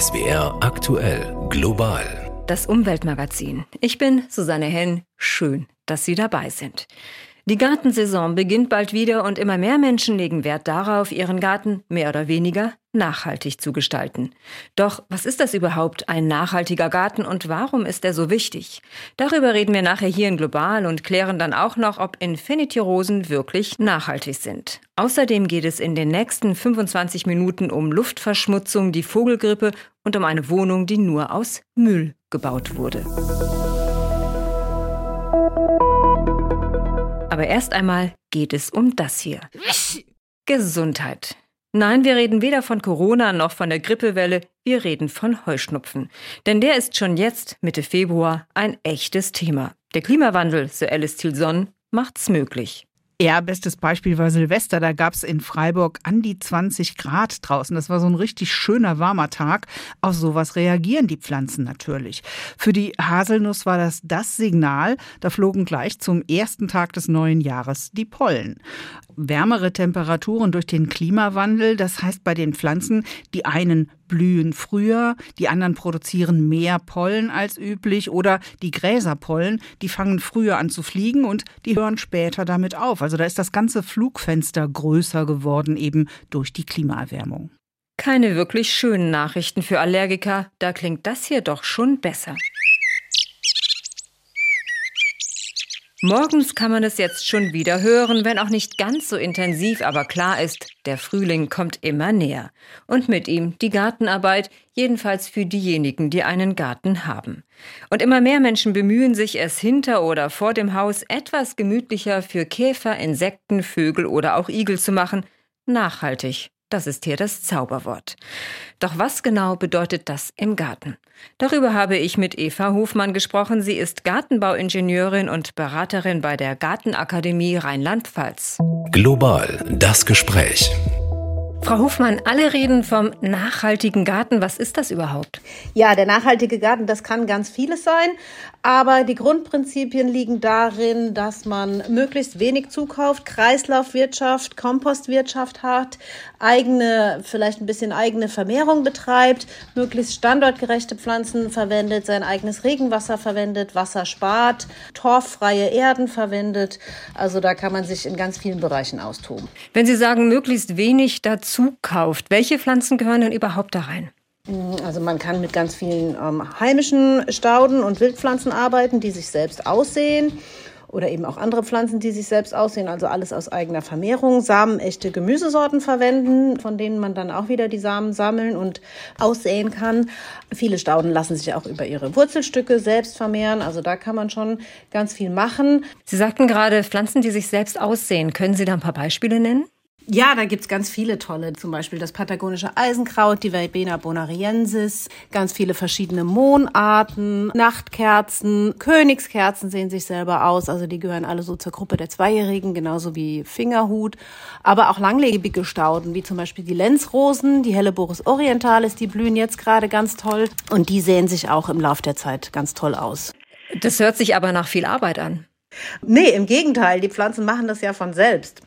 SWR aktuell global. Das Umweltmagazin. Ich bin Susanne Henn. Schön, dass Sie dabei sind. Die Gartensaison beginnt bald wieder und immer mehr Menschen legen Wert darauf, ihren Garten mehr oder weniger nachhaltig zu gestalten. Doch was ist das überhaupt, ein nachhaltiger Garten und warum ist er so wichtig? Darüber reden wir nachher hier in Global und klären dann auch noch, ob Infinity-Rosen wirklich nachhaltig sind. Außerdem geht es in den nächsten 25 Minuten um Luftverschmutzung, die Vogelgrippe und um eine Wohnung, die nur aus Müll gebaut wurde. Aber erst einmal geht es um das hier. Gesundheit. Nein, wir reden weder von Corona noch von der Grippewelle, wir reden von Heuschnupfen. Denn der ist schon jetzt, Mitte Februar, ein echtes Thema. Der Klimawandel, Sir Alice Tilson, macht's möglich. Ja, bestes Beispiel war Silvester. Da gab es in Freiburg an die 20 Grad draußen. Das war so ein richtig schöner, warmer Tag. Auf sowas reagieren die Pflanzen natürlich. Für die Haselnuss war das das Signal. Da flogen gleich zum ersten Tag des neuen Jahres die Pollen. Wärmere Temperaturen durch den Klimawandel, das heißt bei den Pflanzen, die einen blühen früher, die anderen produzieren mehr Pollen als üblich oder die Gräserpollen, die fangen früher an zu fliegen und die hören später damit auf. Also da ist das ganze Flugfenster größer geworden eben durch die Klimaerwärmung. Keine wirklich schönen Nachrichten für Allergiker, da klingt das hier doch schon besser. Morgens kann man es jetzt schon wieder hören, wenn auch nicht ganz so intensiv, aber klar ist, der Frühling kommt immer näher. Und mit ihm die Gartenarbeit, jedenfalls für diejenigen, die einen Garten haben. Und immer mehr Menschen bemühen sich, es hinter oder vor dem Haus etwas gemütlicher für Käfer, Insekten, Vögel oder auch Igel zu machen, nachhaltig das ist hier das Zauberwort. Doch was genau bedeutet das im Garten? Darüber habe ich mit Eva Hofmann gesprochen. Sie ist Gartenbauingenieurin und Beraterin bei der Gartenakademie Rheinland-Pfalz. Global das Gespräch. Frau Hofmann, alle reden vom nachhaltigen Garten. Was ist das überhaupt? Ja, der nachhaltige Garten, das kann ganz vieles sein. Aber die Grundprinzipien liegen darin, dass man möglichst wenig zukauft, Kreislaufwirtschaft, Kompostwirtschaft hat, eigene, vielleicht ein bisschen eigene Vermehrung betreibt, möglichst standortgerechte Pflanzen verwendet, sein eigenes Regenwasser verwendet, Wasser spart, torffreie Erden verwendet. Also da kann man sich in ganz vielen Bereichen austoben. Wenn Sie sagen, möglichst wenig dazu zukauft. Welche Pflanzen gehören denn überhaupt da rein? Also man kann mit ganz vielen ähm, heimischen Stauden und Wildpflanzen arbeiten, die sich selbst aussehen oder eben auch andere Pflanzen, die sich selbst aussehen, also alles aus eigener Vermehrung. Samenechte Gemüsesorten verwenden, von denen man dann auch wieder die Samen sammeln und aussäen kann. Viele Stauden lassen sich auch über ihre Wurzelstücke selbst vermehren, also da kann man schon ganz viel machen. Sie sagten gerade Pflanzen, die sich selbst aussehen. Können Sie da ein paar Beispiele nennen? Ja, da gibt's ganz viele tolle, zum Beispiel das patagonische Eisenkraut, die Verbena bonariensis, ganz viele verschiedene Mohnarten, Nachtkerzen, Königskerzen sehen sich selber aus, also die gehören alle so zur Gruppe der Zweijährigen, genauso wie Fingerhut, aber auch langlebige Stauden, wie zum Beispiel die Lenzrosen, die Helleborus orientalis, die blühen jetzt gerade ganz toll. Und die sehen sich auch im Lauf der Zeit ganz toll aus. Das hört sich aber nach viel Arbeit an. Nee, im Gegenteil, die Pflanzen machen das ja von selbst.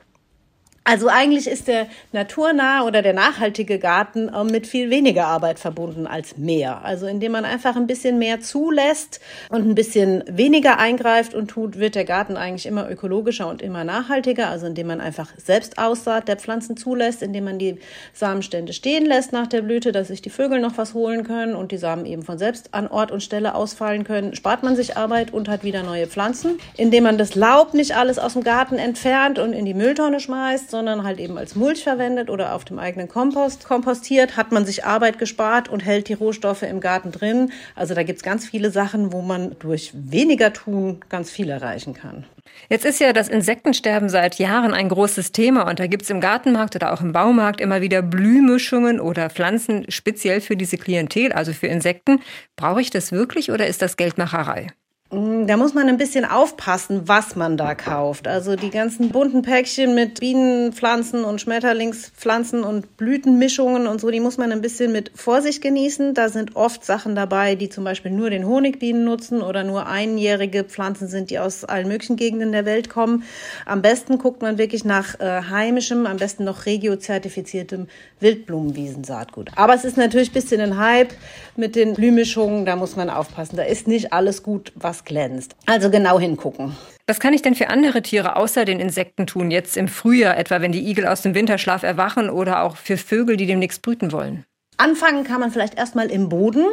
Also eigentlich ist der naturnahe oder der nachhaltige Garten äh, mit viel weniger Arbeit verbunden als mehr. Also indem man einfach ein bisschen mehr zulässt und ein bisschen weniger eingreift und tut, wird der Garten eigentlich immer ökologischer und immer nachhaltiger. Also indem man einfach selbst Aussaat der Pflanzen zulässt, indem man die Samenstände stehen lässt nach der Blüte, dass sich die Vögel noch was holen können und die Samen eben von selbst an Ort und Stelle ausfallen können, spart man sich Arbeit und hat wieder neue Pflanzen. Indem man das Laub nicht alles aus dem Garten entfernt und in die Mülltonne schmeißt, sondern halt eben als Mulch verwendet oder auf dem eigenen Kompost kompostiert, hat man sich Arbeit gespart und hält die Rohstoffe im Garten drin. Also da gibt es ganz viele Sachen, wo man durch weniger tun ganz viel erreichen kann. Jetzt ist ja das Insektensterben seit Jahren ein großes Thema und da gibt es im Gartenmarkt oder auch im Baumarkt immer wieder Blühmischungen oder Pflanzen speziell für diese Klientel, also für Insekten. Brauche ich das wirklich oder ist das Geldmacherei? Da muss man ein bisschen aufpassen, was man da kauft. Also die ganzen bunten Päckchen mit Bienenpflanzen und Schmetterlingspflanzen und Blütenmischungen und so, die muss man ein bisschen mit Vorsicht genießen. Da sind oft Sachen dabei, die zum Beispiel nur den Honigbienen nutzen oder nur einjährige Pflanzen sind, die aus allen möglichen Gegenden der Welt kommen. Am besten guckt man wirklich nach äh, heimischem, am besten noch regiozertifiziertem Wildblumenwiesensaatgut. Aber es ist natürlich ein bisschen ein Hype mit den Blühmischungen, da muss man aufpassen. Da ist nicht alles gut, was glänzt. Also genau hingucken. Was kann ich denn für andere Tiere außer den Insekten tun, jetzt im Frühjahr, etwa wenn die Igel aus dem Winterschlaf erwachen oder auch für Vögel, die demnächst brüten wollen? Anfangen kann man vielleicht erstmal im Boden.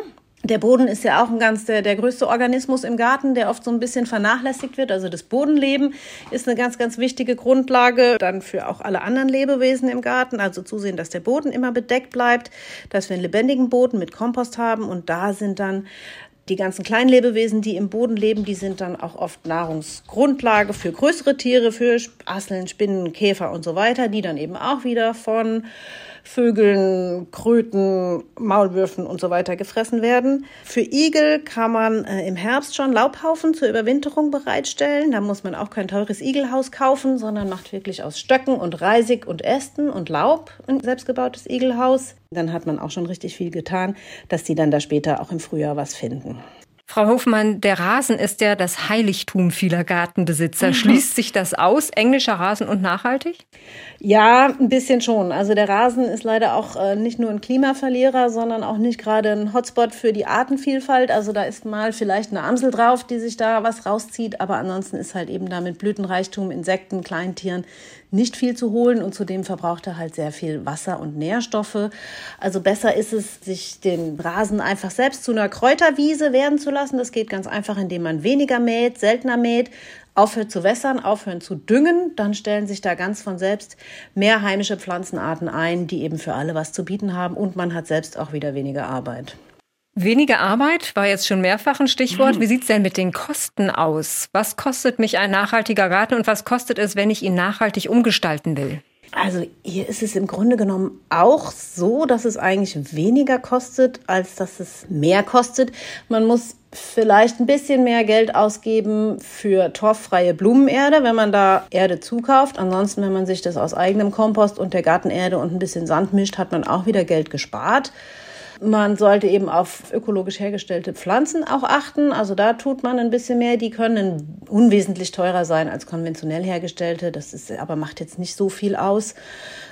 Der Boden ist ja auch ein ganz der, der größte Organismus im Garten, der oft so ein bisschen vernachlässigt wird. Also das Bodenleben ist eine ganz, ganz wichtige Grundlage dann für auch alle anderen Lebewesen im Garten. Also zusehen, dass der Boden immer bedeckt bleibt, dass wir einen lebendigen Boden mit Kompost haben und da sind dann die ganzen Kleinlebewesen, die im Boden leben, die sind dann auch oft Nahrungsgrundlage für größere Tiere, für Asseln, Spinnen, Käfer und so weiter, die dann eben auch wieder von Vögeln, Kröten, Maulwürfen und so weiter gefressen werden. Für Igel kann man äh, im Herbst schon Laubhaufen zur Überwinterung bereitstellen. Da muss man auch kein teures Igelhaus kaufen, sondern macht wirklich aus Stöcken und Reisig und Ästen und Laub ein selbstgebautes Igelhaus. Dann hat man auch schon richtig viel getan, dass die dann da später auch im Frühjahr was finden. Frau Hofmann, der Rasen ist ja das Heiligtum vieler Gartenbesitzer. Mhm. Schließt sich das aus, englischer Rasen und nachhaltig? Ja, ein bisschen schon. Also der Rasen ist leider auch äh, nicht nur ein Klimaverlierer, sondern auch nicht gerade ein Hotspot für die Artenvielfalt. Also da ist mal vielleicht eine Amsel drauf, die sich da was rauszieht, aber ansonsten ist halt eben da mit Blütenreichtum, Insekten, Kleintieren nicht viel zu holen und zudem verbraucht er halt sehr viel Wasser und Nährstoffe. Also besser ist es, sich den Rasen einfach selbst zu einer Kräuterwiese werden zu lassen. Das geht ganz einfach, indem man weniger mäht, seltener mäht, aufhört zu wässern, aufhören zu düngen, dann stellen sich da ganz von selbst mehr heimische Pflanzenarten ein, die eben für alle was zu bieten haben und man hat selbst auch wieder weniger Arbeit. Weniger Arbeit war jetzt schon mehrfach ein Stichwort. Mhm. Wie sieht's denn mit den Kosten aus? Was kostet mich ein nachhaltiger Garten und was kostet es, wenn ich ihn nachhaltig umgestalten will? Also hier ist es im Grunde genommen auch so, dass es eigentlich weniger kostet, als dass es mehr kostet. Man muss vielleicht ein bisschen mehr Geld ausgeben für torffreie Blumenerde, wenn man da Erde zukauft. Ansonsten, wenn man sich das aus eigenem Kompost und der Gartenerde und ein bisschen Sand mischt, hat man auch wieder Geld gespart. Man sollte eben auf ökologisch hergestellte Pflanzen auch achten. Also da tut man ein bisschen mehr. Die können unwesentlich teurer sein als konventionell hergestellte. Das ist aber macht jetzt nicht so viel aus.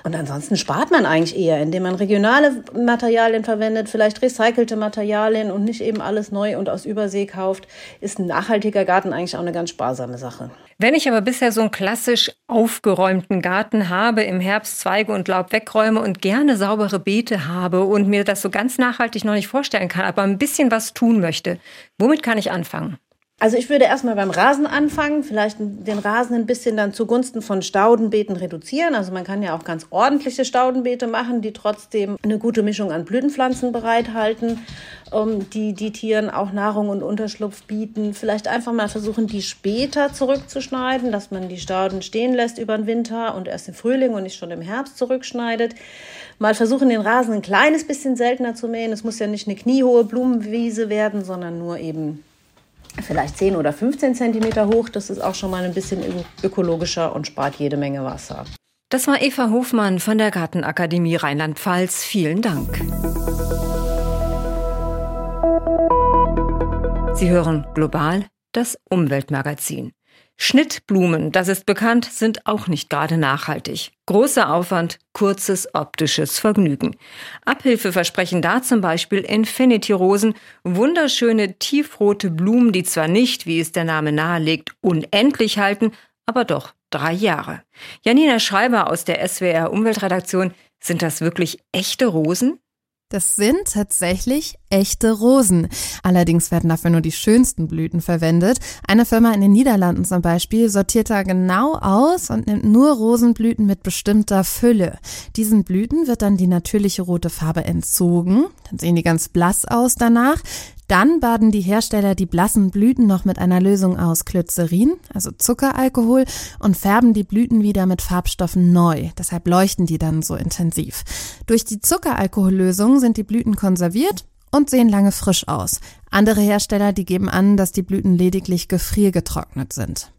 Und ansonsten spart man eigentlich eher, indem man regionale Materialien verwendet, vielleicht recycelte Materialien und nicht eben alles neu und aus Übersee kauft. Ist ein nachhaltiger Garten eigentlich auch eine ganz sparsame Sache. Wenn ich aber bisher so einen klassisch aufgeräumten Garten habe, im Herbst Zweige und Laub wegräume und gerne saubere Beete habe und mir das so ganz nachhaltig noch nicht vorstellen kann, aber ein bisschen was tun möchte, womit kann ich anfangen? Also ich würde erstmal beim Rasen anfangen, vielleicht den Rasen ein bisschen dann zugunsten von Staudenbeeten reduzieren. Also man kann ja auch ganz ordentliche Staudenbeete machen, die trotzdem eine gute Mischung an Blütenpflanzen bereithalten, um die die Tieren auch Nahrung und Unterschlupf bieten. Vielleicht einfach mal versuchen, die später zurückzuschneiden, dass man die Stauden stehen lässt über den Winter und erst im Frühling und nicht schon im Herbst zurückschneidet. Mal versuchen, den Rasen ein kleines bisschen seltener zu mähen. Es muss ja nicht eine kniehohe Blumenwiese werden, sondern nur eben vielleicht 10 oder 15 Zentimeter hoch. Das ist auch schon mal ein bisschen ökologischer und spart jede Menge Wasser. Das war Eva Hofmann von der Gartenakademie Rheinland-Pfalz. Vielen Dank. Sie hören global das Umweltmagazin. Schnittblumen, das ist bekannt, sind auch nicht gerade nachhaltig. Großer Aufwand, kurzes optisches Vergnügen. Abhilfe versprechen da zum Beispiel Infinity-Rosen, wunderschöne tiefrote Blumen, die zwar nicht, wie es der Name nahelegt, unendlich halten, aber doch drei Jahre. Janina Schreiber aus der SWR Umweltredaktion, sind das wirklich echte Rosen? Das sind tatsächlich echte Rosen. Allerdings werden dafür nur die schönsten Blüten verwendet. Eine Firma in den Niederlanden zum Beispiel sortiert da genau aus und nimmt nur Rosenblüten mit bestimmter Fülle. Diesen Blüten wird dann die natürliche rote Farbe entzogen. Dann sehen die ganz blass aus danach. Dann baden die Hersteller die blassen Blüten noch mit einer Lösung aus Glycerin, also Zuckeralkohol, und färben die Blüten wieder mit Farbstoffen neu. Deshalb leuchten die dann so intensiv. Durch die Zuckeralkohollösung sind die Blüten konserviert und sehen lange frisch aus. Andere Hersteller, die geben an, dass die Blüten lediglich gefriergetrocknet sind.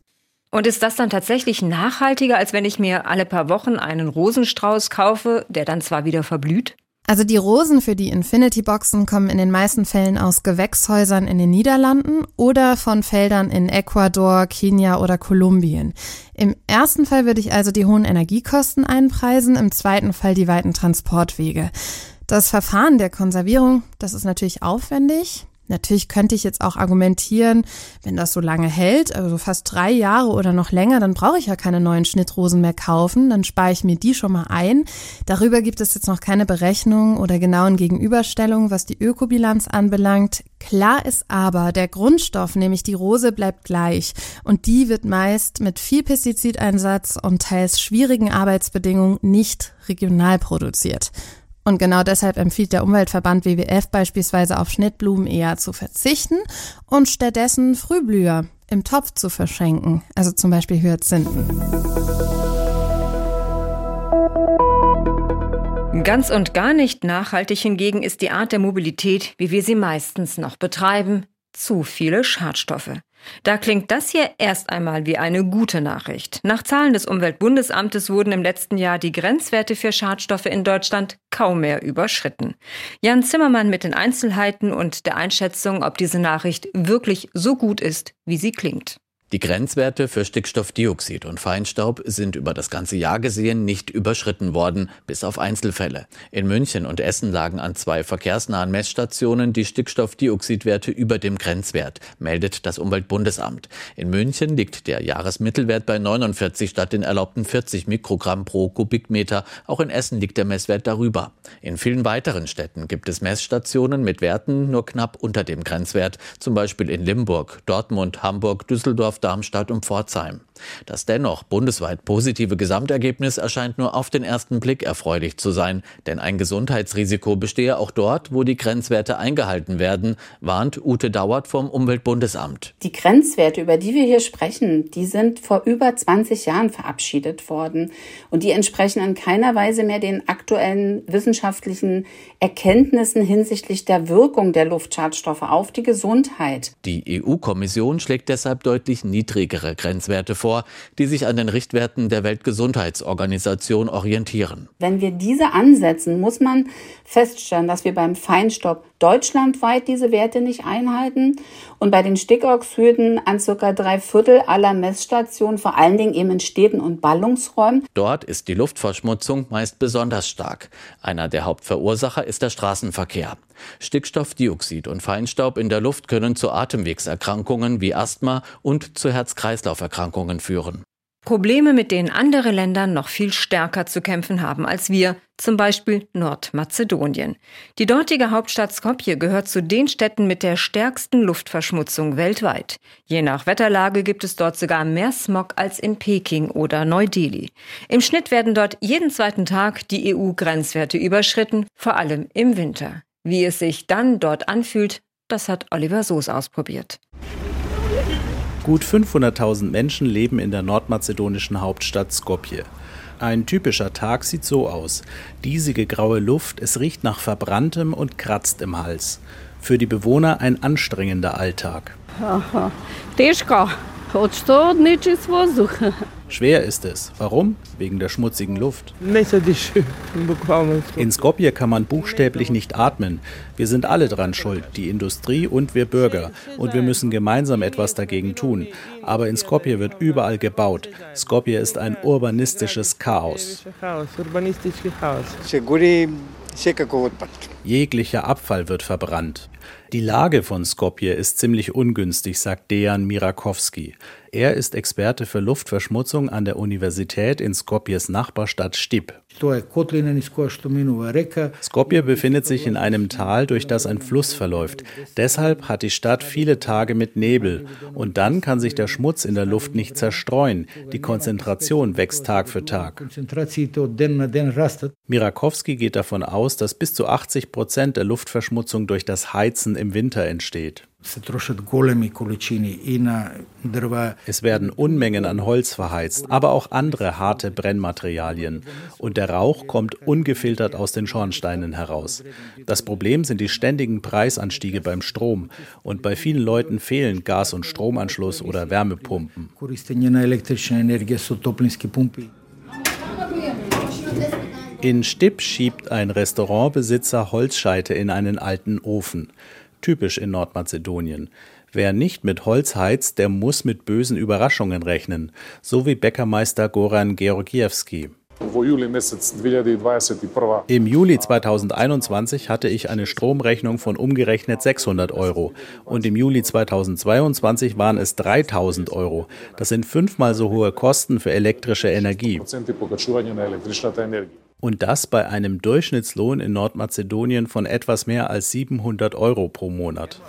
Und ist das dann tatsächlich nachhaltiger, als wenn ich mir alle paar Wochen einen Rosenstrauß kaufe, der dann zwar wieder verblüht? Also die Rosen für die Infinity-Boxen kommen in den meisten Fällen aus Gewächshäusern in den Niederlanden oder von Feldern in Ecuador, Kenia oder Kolumbien. Im ersten Fall würde ich also die hohen Energiekosten einpreisen, im zweiten Fall die weiten Transportwege. Das Verfahren der Konservierung, das ist natürlich aufwendig, Natürlich könnte ich jetzt auch argumentieren, wenn das so lange hält, also fast drei Jahre oder noch länger, dann brauche ich ja keine neuen Schnittrosen mehr kaufen, dann spare ich mir die schon mal ein. Darüber gibt es jetzt noch keine Berechnung oder genauen Gegenüberstellung, was die Ökobilanz anbelangt. Klar ist aber, der Grundstoff, nämlich die Rose, bleibt gleich und die wird meist mit viel Pestizideinsatz und teils schwierigen Arbeitsbedingungen nicht regional produziert. Und genau deshalb empfiehlt der Umweltverband WWF beispielsweise auf Schnittblumen eher zu verzichten und stattdessen Frühblüher im Topf zu verschenken, also zum Beispiel Hyazinthen. Ganz und gar nicht nachhaltig hingegen ist die Art der Mobilität, wie wir sie meistens noch betreiben, zu viele Schadstoffe. Da klingt das hier erst einmal wie eine gute Nachricht. Nach Zahlen des Umweltbundesamtes wurden im letzten Jahr die Grenzwerte für Schadstoffe in Deutschland kaum mehr überschritten. Jan Zimmermann mit den Einzelheiten und der Einschätzung, ob diese Nachricht wirklich so gut ist, wie sie klingt. Die Grenzwerte für Stickstoffdioxid und Feinstaub sind über das ganze Jahr gesehen nicht überschritten worden, bis auf Einzelfälle. In München und Essen lagen an zwei verkehrsnahen Messstationen die Stickstoffdioxidwerte über dem Grenzwert, meldet das Umweltbundesamt. In München liegt der Jahresmittelwert bei 49 statt den erlaubten 40 Mikrogramm pro Kubikmeter. Auch in Essen liegt der Messwert darüber. In vielen weiteren Städten gibt es Messstationen mit Werten nur knapp unter dem Grenzwert, zum Beispiel in Limburg, Dortmund, Hamburg, Düsseldorf, Darmstadt und Pforzheim. Das dennoch bundesweit positive Gesamtergebnis erscheint nur auf den ersten Blick erfreulich zu sein, denn ein Gesundheitsrisiko bestehe auch dort, wo die Grenzwerte eingehalten werden, warnt Ute Dauert vom Umweltbundesamt. Die Grenzwerte, über die wir hier sprechen, die sind vor über 20 Jahren verabschiedet worden und die entsprechen in keiner Weise mehr den aktuellen wissenschaftlichen Erkenntnissen hinsichtlich der Wirkung der Luftschadstoffe auf die Gesundheit. Die EU-Kommission schlägt deshalb deutlich niedrigere Grenzwerte vor, die sich an den Richtwerten der Weltgesundheitsorganisation orientieren. Wenn wir diese ansetzen, muss man feststellen, dass wir beim Feinstaub deutschlandweit diese Werte nicht einhalten und bei den Stickoxiden an circa drei Viertel aller Messstationen, vor allen Dingen eben in Städten und Ballungsräumen. Dort ist die Luftverschmutzung meist besonders stark. Einer der Hauptverursacher ist der Straßenverkehr. Stickstoffdioxid und Feinstaub in der Luft können zu Atemwegserkrankungen wie Asthma und zu Herz-Kreislauf-Erkrankungen führen. Probleme, mit denen andere Länder noch viel stärker zu kämpfen haben als wir, zum Beispiel Nordmazedonien. Die dortige Hauptstadt Skopje gehört zu den Städten mit der stärksten Luftverschmutzung weltweit. Je nach Wetterlage gibt es dort sogar mehr Smog als in Peking oder Neu-Delhi. Im Schnitt werden dort jeden zweiten Tag die EU-Grenzwerte überschritten, vor allem im Winter. Wie es sich dann dort anfühlt, das hat Oliver Soos ausprobiert. Gut 500.000 Menschen leben in der nordmazedonischen Hauptstadt Skopje. Ein typischer Tag sieht so aus. Diesige graue Luft, es riecht nach verbranntem und kratzt im Hals. Für die Bewohner ein anstrengender Alltag. Aha. Schwer ist es. Warum? Wegen der schmutzigen Luft. In Skopje kann man buchstäblich nicht atmen. Wir sind alle dran schuld, die Industrie und wir Bürger. Und wir müssen gemeinsam etwas dagegen tun. Aber in Skopje wird überall gebaut. Skopje ist ein urbanistisches Chaos. Jeglicher Abfall wird verbrannt. Die Lage von Skopje ist ziemlich ungünstig, sagt Dejan Mirakowski. Er ist Experte für Luftverschmutzung an der Universität in Skopjes Nachbarstadt Stip. Skopje befindet sich in einem Tal, durch das ein Fluss verläuft. Deshalb hat die Stadt viele Tage mit Nebel. Und dann kann sich der Schmutz in der Luft nicht zerstreuen. Die Konzentration wächst Tag für Tag. Mirakowski geht davon aus, dass bis zu 80 Prozent der Luftverschmutzung durch das Heizen im Winter entsteht. Es werden Unmengen an Holz verheizt, aber auch andere harte Brennmaterialien. Und der Rauch kommt ungefiltert aus den Schornsteinen heraus. Das Problem sind die ständigen Preisanstiege beim Strom. Und bei vielen Leuten fehlen Gas- und Stromanschluss oder Wärmepumpen. In Stipp schiebt ein Restaurantbesitzer Holzscheite in einen alten Ofen typisch in Nordmazedonien. Wer nicht mit Holz heizt, der muss mit bösen Überraschungen rechnen, so wie Bäckermeister Goran Georgiewski. Im Juli 2021 hatte ich eine Stromrechnung von umgerechnet 600 Euro und im Juli 2022 waren es 3000 Euro. Das sind fünfmal so hohe Kosten für elektrische Energie. Und das bei einem Durchschnittslohn in Nordmazedonien von etwas mehr als 700 Euro pro Monat.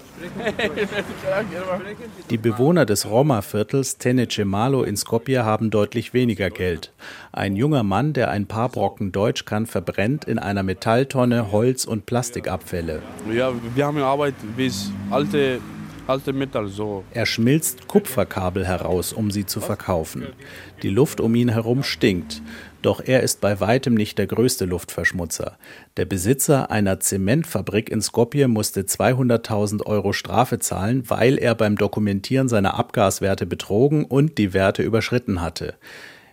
Die Bewohner des Roma-Viertels Tenecemalo in Skopje haben deutlich weniger Geld. Ein junger Mann, der ein paar Brocken Deutsch kann, verbrennt in einer Metalltonne Holz- und Plastikabfälle. Ja, wir haben Arbeit bis alte. Er schmilzt Kupferkabel heraus, um sie zu verkaufen. Die Luft um ihn herum stinkt. Doch er ist bei weitem nicht der größte Luftverschmutzer. Der Besitzer einer Zementfabrik in Skopje musste 200.000 Euro Strafe zahlen, weil er beim Dokumentieren seiner Abgaswerte betrogen und die Werte überschritten hatte.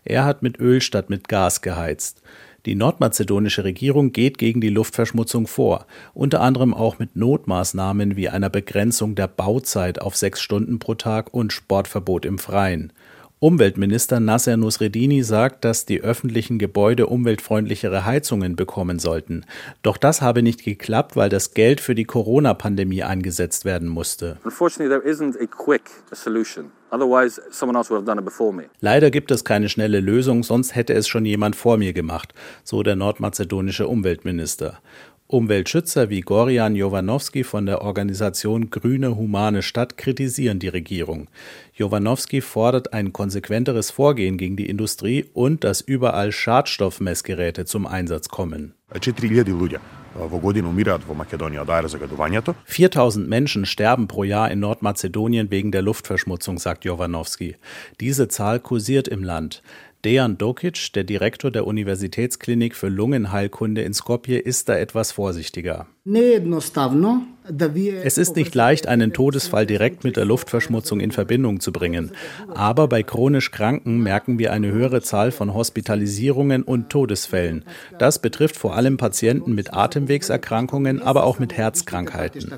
Er hat mit Öl statt mit Gas geheizt. Die nordmazedonische Regierung geht gegen die Luftverschmutzung vor, unter anderem auch mit Notmaßnahmen wie einer Begrenzung der Bauzeit auf sechs Stunden pro Tag und Sportverbot im Freien. Umweltminister Nasser Nusredini sagt, dass die öffentlichen Gebäude umweltfreundlichere Heizungen bekommen sollten. Doch das habe nicht geklappt, weil das Geld für die Corona-Pandemie eingesetzt werden musste. Leider gibt es keine schnelle Lösung, sonst hätte es schon jemand vor mir gemacht, so der nordmazedonische Umweltminister. Umweltschützer wie Gorian Jovanovski von der Organisation Grüne Humane Stadt kritisieren die Regierung. Jovanovski fordert ein konsequenteres Vorgehen gegen die Industrie und dass überall Schadstoffmessgeräte zum Einsatz kommen. 4000 Menschen sterben pro Jahr in Nordmazedonien wegen der Luftverschmutzung, sagt Jovanovski. Diese Zahl kursiert im Land. Dejan Dokic, der Direktor der Universitätsklinik für Lungenheilkunde in Skopje, ist da etwas vorsichtiger. Es ist nicht leicht, einen Todesfall direkt mit der Luftverschmutzung in Verbindung zu bringen. Aber bei chronisch Kranken merken wir eine höhere Zahl von Hospitalisierungen und Todesfällen. Das betrifft vor allem Patienten mit Atemwegserkrankungen, aber auch mit Herzkrankheiten.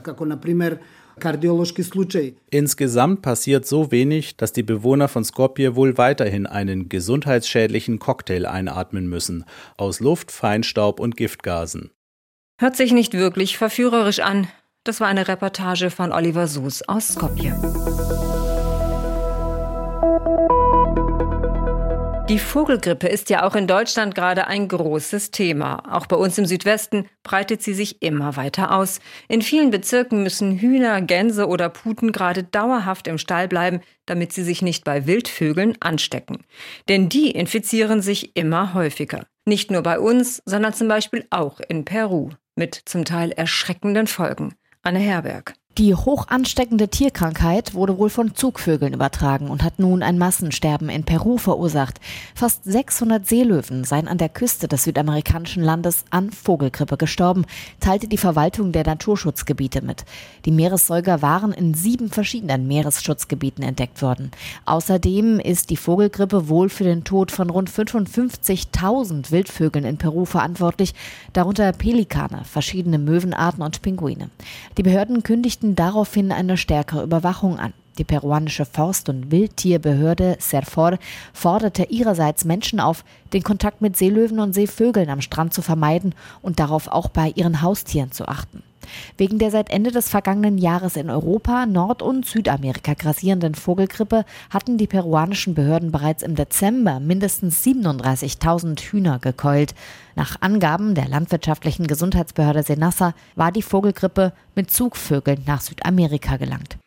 Insgesamt passiert so wenig, dass die Bewohner von Skopje wohl weiterhin einen gesundheitsschädlichen Cocktail einatmen müssen aus Luft, Feinstaub und Giftgasen. Hört sich nicht wirklich verführerisch an. Das war eine Reportage von Oliver Sus aus Skopje. Die Vogelgrippe ist ja auch in Deutschland gerade ein großes Thema. Auch bei uns im Südwesten breitet sie sich immer weiter aus. In vielen Bezirken müssen Hühner, Gänse oder Puten gerade dauerhaft im Stall bleiben, damit sie sich nicht bei Wildvögeln anstecken. Denn die infizieren sich immer häufiger. Nicht nur bei uns, sondern zum Beispiel auch in Peru. Mit zum Teil erschreckenden Folgen. Anne Herberg. Die hoch ansteckende Tierkrankheit wurde wohl von Zugvögeln übertragen und hat nun ein Massensterben in Peru verursacht. Fast 600 Seelöwen seien an der Küste des südamerikanischen Landes an Vogelgrippe gestorben, teilte die Verwaltung der Naturschutzgebiete mit. Die Meeressäuger waren in sieben verschiedenen Meeresschutzgebieten entdeckt worden. Außerdem ist die Vogelgrippe wohl für den Tod von rund 55.000 Wildvögeln in Peru verantwortlich, darunter Pelikane, verschiedene Möwenarten und Pinguine. Die Behörden kündigten kündigten daraufhin eine stärkere Überwachung an. Die peruanische Forst- und Wildtierbehörde Serfor forderte ihrerseits Menschen auf, den Kontakt mit Seelöwen und Seevögeln am Strand zu vermeiden und darauf auch bei ihren Haustieren zu achten. Wegen der seit Ende des vergangenen Jahres in Europa, Nord- und Südamerika grassierenden Vogelgrippe hatten die peruanischen Behörden bereits im Dezember mindestens 37.000 Hühner gekeult. Nach Angaben der landwirtschaftlichen Gesundheitsbehörde Senassa war die Vogelgrippe mit Zugvögeln nach Südamerika gelangt.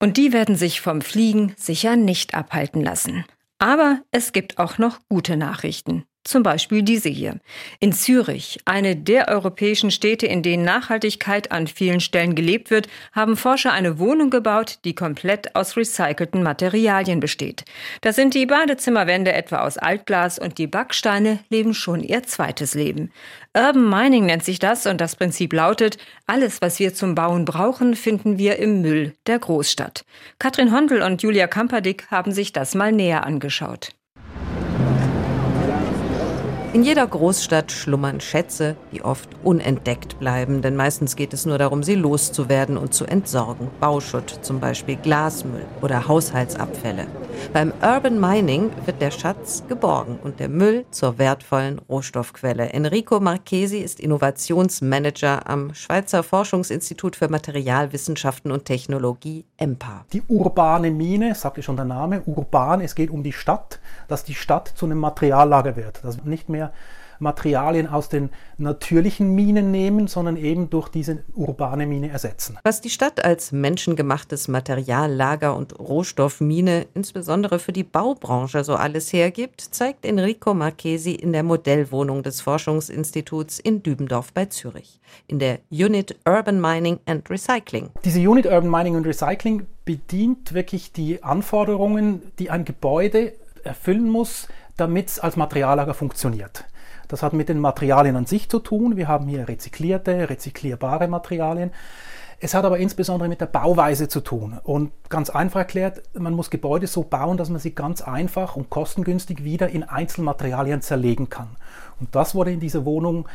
Und die werden sich vom Fliegen sicher nicht abhalten lassen. Aber es gibt auch noch gute Nachrichten. Zum Beispiel diese hier. In Zürich, eine der europäischen Städte, in denen Nachhaltigkeit an vielen Stellen gelebt wird, haben Forscher eine Wohnung gebaut, die komplett aus recycelten Materialien besteht. Da sind die Badezimmerwände etwa aus Altglas und die Backsteine leben schon ihr zweites Leben. Urban Mining nennt sich das und das Prinzip lautet, alles, was wir zum Bauen brauchen, finden wir im Müll der Großstadt. Katrin Hondel und Julia Kamperdick haben sich das mal näher angeschaut. In jeder Großstadt schlummern Schätze, die oft unentdeckt bleiben, denn meistens geht es nur darum, sie loszuwerden und zu entsorgen. Bauschutt, zum Beispiel Glasmüll oder Haushaltsabfälle. Beim Urban Mining wird der Schatz geborgen und der Müll zur wertvollen Rohstoffquelle. Enrico Marchesi ist Innovationsmanager am Schweizer Forschungsinstitut für Materialwissenschaften und Technologie EMPA. Die urbane Mine, sagte schon der Name, urban, es geht um die Stadt, dass die Stadt zu einem Materiallager wird, dass nicht mehr Materialien aus den natürlichen Minen nehmen, sondern eben durch diese urbane Mine ersetzen. Was die Stadt als menschengemachtes Materiallager und Rohstoffmine insbesondere für die Baubranche so alles hergibt, zeigt Enrico Marchesi in der Modellwohnung des Forschungsinstituts in Dübendorf bei Zürich, in der Unit Urban Mining and Recycling. Diese Unit Urban Mining and Recycling bedient wirklich die Anforderungen, die ein Gebäude erfüllen muss, damit es als Materiallager funktioniert. Das hat mit den Materialien an sich zu tun. Wir haben hier rezyklierte, rezyklierbare Materialien. Es hat aber insbesondere mit der Bauweise zu tun. Und ganz einfach erklärt, man muss Gebäude so bauen, dass man sie ganz einfach und kostengünstig wieder in Einzelmaterialien zerlegen kann. Und das wurde in dieser Wohnung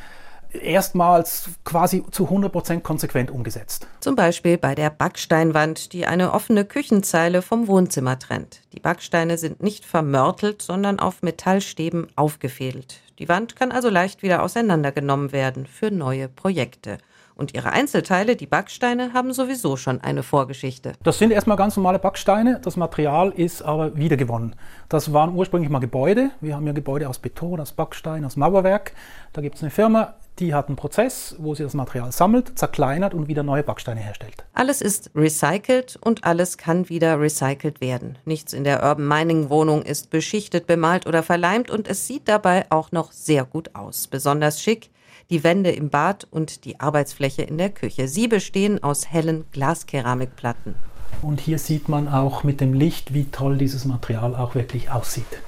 erstmals quasi zu 100% konsequent umgesetzt. Zum Beispiel bei der Backsteinwand, die eine offene Küchenzeile vom Wohnzimmer trennt. Die Backsteine sind nicht vermörtelt, sondern auf Metallstäben aufgefädelt. Die Wand kann also leicht wieder auseinandergenommen werden für neue Projekte. Und ihre Einzelteile, die Backsteine, haben sowieso schon eine Vorgeschichte. Das sind erstmal ganz normale Backsteine. Das Material ist aber wiedergewonnen. Das waren ursprünglich mal Gebäude. Wir haben ja Gebäude aus Beton, aus Backstein, aus Mauerwerk. Da gibt es eine Firma, die hat einen Prozess, wo sie das Material sammelt, zerkleinert und wieder neue Backsteine herstellt. Alles ist recycelt und alles kann wieder recycelt werden. Nichts in der Urban Mining Wohnung ist beschichtet, bemalt oder verleimt und es sieht dabei auch noch sehr gut aus. Besonders schick die Wände im Bad und die Arbeitsfläche in der Küche. Sie bestehen aus hellen Glaskeramikplatten. Und hier sieht man auch mit dem Licht, wie toll dieses Material auch wirklich aussieht.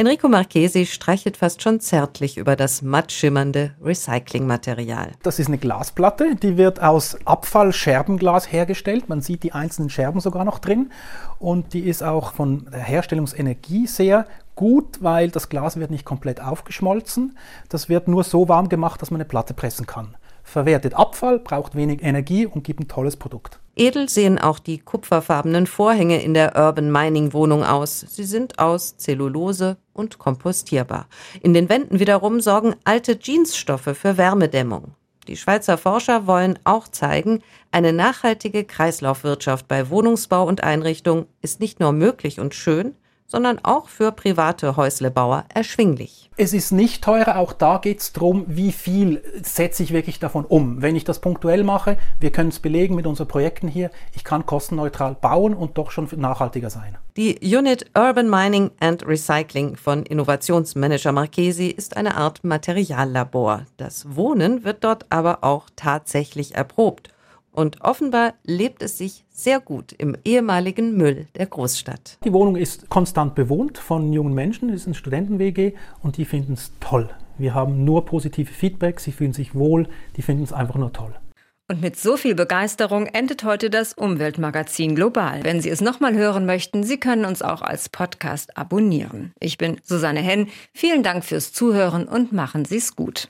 Enrico Marchesi streichelt fast schon zärtlich über das matt schimmernde Recyclingmaterial. Das ist eine Glasplatte, die wird aus Abfallscherbenglas hergestellt. Man sieht die einzelnen Scherben sogar noch drin. Und die ist auch von der Herstellungsenergie sehr gut, weil das Glas wird nicht komplett aufgeschmolzen. Das wird nur so warm gemacht, dass man eine Platte pressen kann verwertet Abfall, braucht wenig Energie und gibt ein tolles Produkt. Edel sehen auch die kupferfarbenen Vorhänge in der Urban Mining Wohnung aus. Sie sind aus Zellulose und kompostierbar. In den Wänden wiederum sorgen alte Jeansstoffe für Wärmedämmung. Die Schweizer Forscher wollen auch zeigen, eine nachhaltige Kreislaufwirtschaft bei Wohnungsbau und Einrichtung ist nicht nur möglich und schön, sondern auch für private Häuslebauer erschwinglich. Es ist nicht teurer, auch da geht es darum, wie viel setze ich wirklich davon um. Wenn ich das punktuell mache, wir können es belegen mit unseren Projekten hier, ich kann kostenneutral bauen und doch schon nachhaltiger sein. Die Unit Urban Mining and Recycling von Innovationsmanager Marchesi ist eine Art Materiallabor. Das Wohnen wird dort aber auch tatsächlich erprobt. Und offenbar lebt es sich sehr gut im ehemaligen Müll der Großstadt. Die Wohnung ist konstant bewohnt von jungen Menschen, es ist ein Studenten-WG und die finden es toll. Wir haben nur positive Feedback, sie fühlen sich wohl, die finden es einfach nur toll. Und mit so viel Begeisterung endet heute das Umweltmagazin Global. Wenn Sie es nochmal hören möchten, Sie können uns auch als Podcast abonnieren. Ich bin Susanne Henn. Vielen Dank fürs Zuhören und machen Sie es gut.